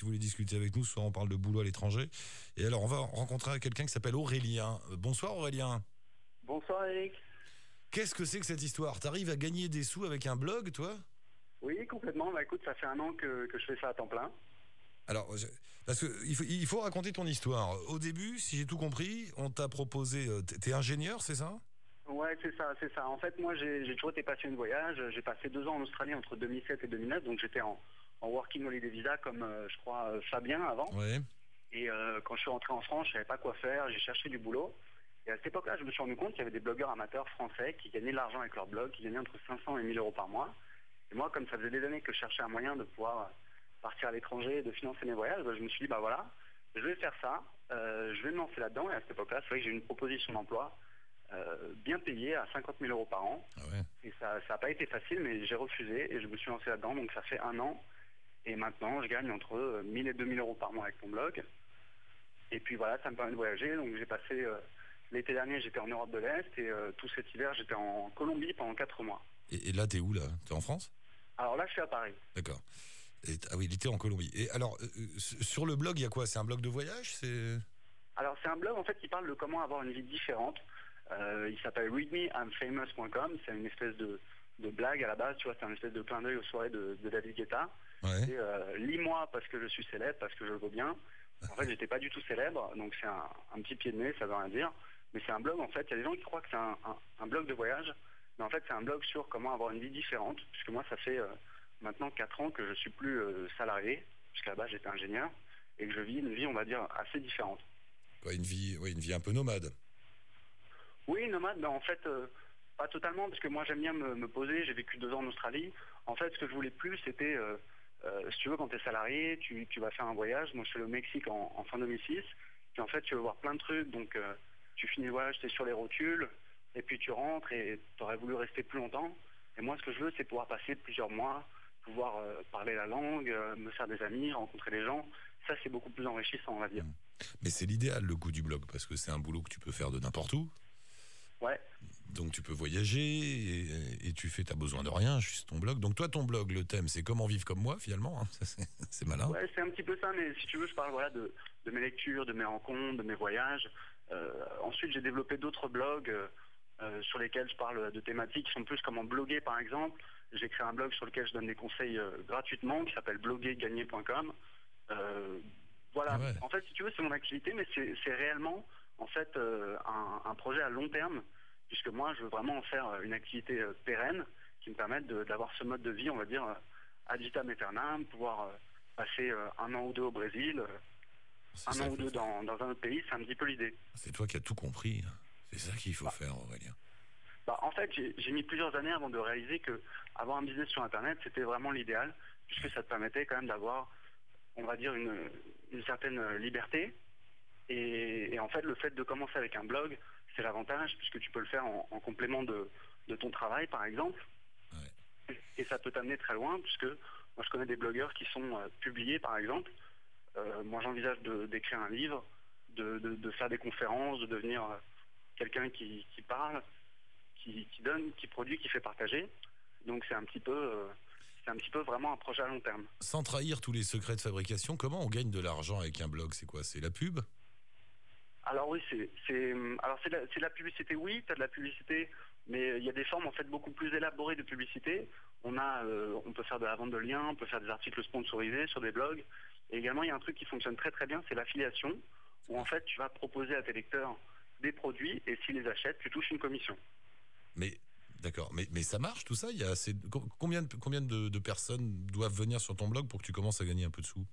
Si vous voulez discuter avec nous, soit on parle de boulot à l'étranger. Et alors, on va rencontrer quelqu'un qui s'appelle Aurélien. Euh, Bonsoir Aurélien. Bonsoir Eric. Qu'est-ce que c'est que cette histoire? T'arrives à gagner des sous avec un blog, toi? Oui, complètement. Bah écoute, ça fait un an que, que je fais ça à temps plein. Alors, je- parce que il faut, il faut raconter ton histoire. Au début, si j'ai tout compris, on t'a proposé. euh, t'es- ingénieur, c'est ça? Ouais, c'est ça, c'est ça. En fait, moi, j'ai toujours été passionné de voyage. J'ai passé deux ans en Australie entre 2007 et 2009, donc j'étais en, en working holiday visa comme, euh, je crois, euh, Fabien avant. Ouais. Et euh, quand je suis rentré en France, je savais pas quoi faire. J'ai cherché du boulot. Et à cette époque-là, je me suis rendu compte qu'il y avait des blogueurs amateurs français qui gagnaient de l'argent avec leur blog, qui gagnaient entre 500 et 1000 euros par mois. Et moi, comme ça faisait des années que je cherchais un moyen de pouvoir partir à l'étranger et de financer mes voyages, bah, je me suis dit, bah voilà, je vais faire ça, euh, je vais me lancer là-dedans. Et à cette époque-là, c'est vrai que j'ai eu une proposition d'emploi euh, bien payée à 50 000 euros par an. Ah ouais. Et ça n'a pas été facile, mais j'ai refusé et je me suis lancé là-dedans. Donc ça fait un an. Et maintenant, je gagne entre euh, 1000 et 2000 euros par mois avec mon blog. Et puis voilà, ça me permet de voyager. Donc j'ai passé euh, l'été dernier, j'étais en Europe de l'Est et euh, tout cet hiver, j'étais en Colombie pendant 4 mois. Et, et là, t'es où là? T'es en France? Alors là, je suis à Paris. D'accord. Ah oui, était en Colombie. Et alors, euh, euh, sur le blog, il y a quoi? C'est un blog de voyage? C'est Alors c'est un blog en fait qui parle de comment avoir une vie différente. Euh, il s'appelle readmeimfamous.com. C'est une espèce de, de blague à la base, tu vois, c'est un espèce de clin d'œil aux soirées de, de David Guetta. Ouais. Et, euh, lis-moi parce que je suis célèbre, parce que je le vaux bien. En fait, j'étais pas du tout célèbre, donc c'est un, un petit pied de nez, ça veut rien dire. Mais c'est un blog, en fait, il y a des gens qui croient que c'est un, un- un blog de voyage, mais en fait, c'est un blog sur comment avoir une vie différente, puisque moi, ça fait euh, maintenant 4 ans que je suis plus euh, salarié, puisqu'à la base, j'étais ingénieur, et que je vis une vie, on va dire, assez différente. Une vie, ouais, une vie un peu nomade. Oui, nomade, mais en fait, euh, pas totalement, parce que moi j'aime bien me, poser, j'ai vécu deux ans en Australie. En fait, ce que je voulais plus, c'était, euh, euh, si tu veux, quand tu es salarié, tu, vas faire un voyage. Moi, je allé au Mexique en, en fin 2006, puis en fait, tu veux voir plein de trucs, donc euh, tu finis le voyage, tu es sur les rotules, et puis tu rentres, et tu aurais voulu rester plus longtemps. Et moi, ce que je veux, c'est pouvoir passer plusieurs mois, pouvoir parler la langue, me faire des amis, rencontrer des gens. Ça, c'est beaucoup plus enrichissant, on va dire. Mais c'est l'idéal, le coup du blog, parce que c'est un boulot que tu peux faire de n'importe où. Ouais. Donc tu peux voyager et, et tu fais, t'as besoin de rien, juste ton blog. Donc toi, ton blog, le thème, c'est comment vivre comme moi, finalement. hein. C'est- malin. Ouais, c'est un petit peu ça, mais si tu veux, je parle voilà, de, de mes lectures, de mes rencontres, de mes voyages. Euh, ensuite, j'ai développé d'autres blogs euh, euh, sur lesquels je parle de thématiques qui sont plus comment bloguer, par exemple. J'ai créé un blog sur lequel je donne des conseils euh, gratuitement, qui s'appelle bloguergagner.com. Voilà, Ah ouais. en fait, si tu veux, c'est mon activité, mais c'est réellement en fait euh, un, un projet à long terme, puisque moi, je veux vraiment en faire euh, une activité euh, pérenne qui me permette d'avoir ce mode de vie, on va dire, ad vitam aeternam, pouvoir passer un an ou deux au Brésil, un ça an ou deux dans, dans un autre pays, c'est un petit peu l'idée. C'est toi qui as tout compris. hein. C'est ça qu'il faut faire, Aurélien. Bah, en fait, j'ai mis plusieurs années avant de réaliser que avoir un business sur Internet, c'était vraiment l'idéal, puisque ça te permettait quand même d'avoir, on va dire, une, une certaine liberté. Et, et en fait, le fait de commencer avec un blog, c'est l'avantage, puisque tu peux le faire en, en complément de, de ton travail, par exemple. Et ça peut t'amener très loin, puisque moi, je connais des blogueurs qui sont euh, publiés, par exemple. Euh, moi, j'envisage d'écrire un livre, de, de- de faire des conférences, de devenir euh, quelqu'un qui, qui parle, qui, qui donne, qui produit, qui fait partager. Donc c'est un petit peu, c'est un petit peu vraiment un projet à long terme. Sans trahir tous les secrets de fabrication, comment on gagne de l'argent avec un blog? C'est quoi? C'est la pub? Alors oui, c'est, alors c'est la, publicité, oui, tu as de la publicité, mais il y a des formes en fait beaucoup plus élaborées de publicité. On a, euh, on peut faire de la vente de liens, on peut faire des articles sponsorisés sur des blogs. Et également, il y a un truc qui fonctionne très très bien, c'est l'affiliation, où en fait tu vas proposer à tes lecteurs des produits et s'ils les achètent, tu touches une commission. Mais d'accord, mais, ça marche tout ça? Il y a combien combien de personnes doivent venir sur ton blog pour que tu commences à gagner un peu de sous?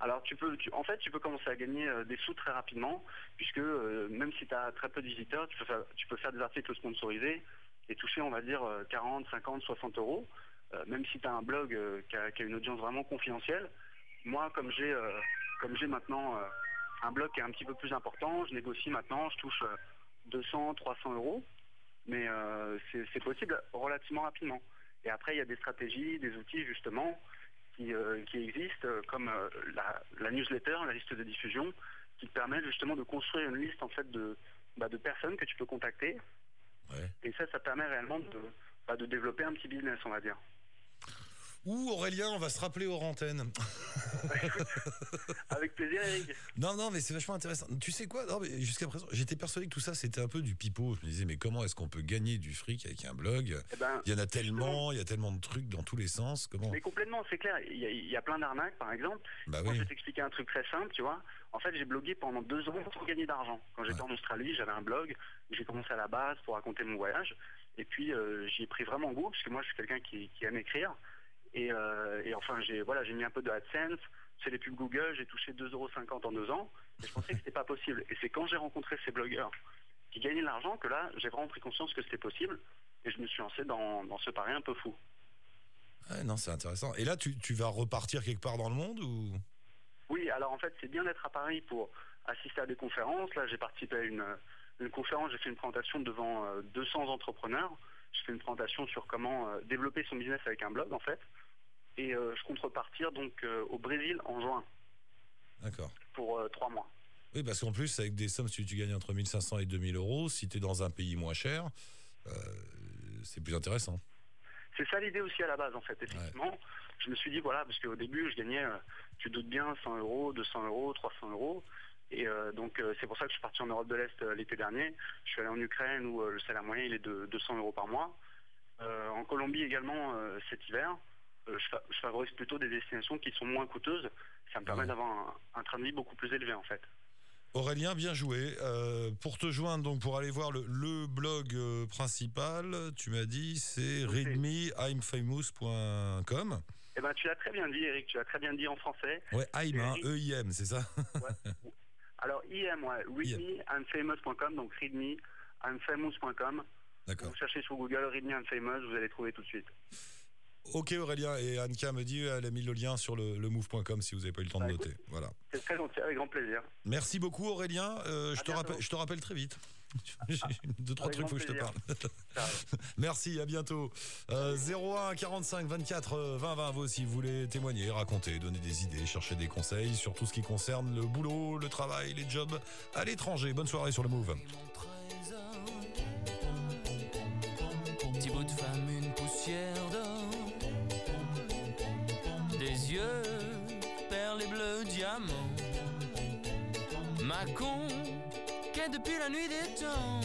Alors tu peux, en fait, tu peux commencer à gagner euh, des sous très rapidement, puisque euh, même si tu as très peu de visiteurs, tu peux, faire, des articles sponsorisés et toucher, on va dire, euh, 40, 50, 60 euros. Euh, même si tu as un blog qui, a, une audience vraiment confidentielle. Moi, comme j'ai comme j'ai maintenant un blog qui est un petit peu plus important, je négocie maintenant, je touche euh, 200, 300 euros, mais c'est possible relativement rapidement. Et après, il y a des stratégies, des outils justement qui, euh, qui existent, euh, comme euh, la, la newsletter, la liste de diffusion, qui te permettent justement de construire une liste en fait de, bah, de personnes que tu peux contacter. Ouais. Et ça, ça permet réellement de, bah, de développer un petit business, on va dire. Ou Aurélien, on va se rappeler aux antennes. Avec plaisir, Eric. Non, non, mais c'est vachement intéressant. Tu sais quoi? Jusqu'à présent, j'étais persuadé que tout ça, c'était un peu du pipeau. Je me disais, mais comment est-ce qu'on peut gagner du fric avec un blog? Eh ben, Il y en a tellement, il y a tellement de trucs dans tous les sens. Comment? Mais complètement, c'est clair. Il y, a, il y a plein d'arnaques, par exemple. Bah Moi, oui. je vais t'expliquer un truc très simple, tu vois. En fait, j'ai blogué pendant deux ans pour gagner d'argent. Quand j'étais en Australie, j'avais un blog. J'ai commencé à la base pour raconter mon voyage. Et puis, euh, j'y ai pris vraiment goût, parce que moi, je suis quelqu'un qui, qui aime écrire. Et, euh, et enfin, j'ai voilà, j'ai mis un peu de AdSense. C'est les pubs Google. J'ai touché 2,50€ en deux ans. Et je pensais que c'était pas possible. Et c'est quand j'ai rencontré ces blogueurs qui gagnaient de l'argent que là, j'ai vraiment pris conscience que c'était possible. Et je me suis lancé dans, dans ce pari un peu fou. Ouais, non, c'est intéressant. Et là, tu, tu vas repartir quelque part dans le monde ou? Oui, alors en fait, c'est bien d'être à Paris pour assister à des conférences. Là, j'ai participé à une, une conférence, j'ai fait une présentation devant euh, 200 entrepreneurs. J'ai fait une présentation sur comment euh, développer son business avec un blog, en fait. Et euh, je compte repartir donc euh, au Brésil en juin D'accord. pour euh, trois mois. Oui, parce qu'en plus, avec des sommes, si tu gagnes entre 1500 et 2000 euros, si tu es dans un pays moins cher, euh, c'est plus intéressant. C'est ça l'idée aussi à la base, en fait, effectivement. Je me suis dit, voilà, parce qu'au début, je gagnais, tu doutes bien, 100 euros, 200 euros, 300 euros. Et euh, donc, c'est pour ça que je suis parti en Europe de l'Est l'été dernier. Je suis allé en Ukraine où le salaire moyen, il est de 200 euros par mois. Euh, en Colombie également cet hiver. Euh, je, fa- je favorise plutôt des destinations qui sont moins coûteuses. Ça me permet Ouais. d'avoir un, un train de vie beaucoup plus élevé, en fait. Aurélien, bien joué. Euh, pour te joindre, donc pour aller voir le, le blog euh, principal, tu m'as dit c'est readmeimfamous.com. Eh ben, tu l'as très bien dit, Eric, tu l'as très bien dit en français. Ouais, I'm, hein, E-I-M, c'est ça? Alors, IM, ouais, readmeandfamous.com, donc readmeandfamous.com. D'accord. Vous cherchez sur Google Read Me and Famous, vous allez trouver tout de suite. Ok Aurélien, et Anka me dit elle a mis le lien sur le, le move.com si vous n'avez pas eu le temps de Bah, noter. Voilà. C'est très gentil, avec grand plaisir. Merci beaucoup Aurélien. Euh, je, te rappelle, je te rappelle très vite. J'ai deux, trois Avec trucs, faut que je te parle. Merci, à bientôt. Euh, 01 45 24 euh, 20 20, vous aussi, vous voulez témoigner, raconter, donner des idées, chercher des conseils sur tout ce qui concerne le boulot, le travail, les jobs à l'étranger. Bonne soirée sur le Move. Petit bout de femme, ma conquête depuis la nuit des temps,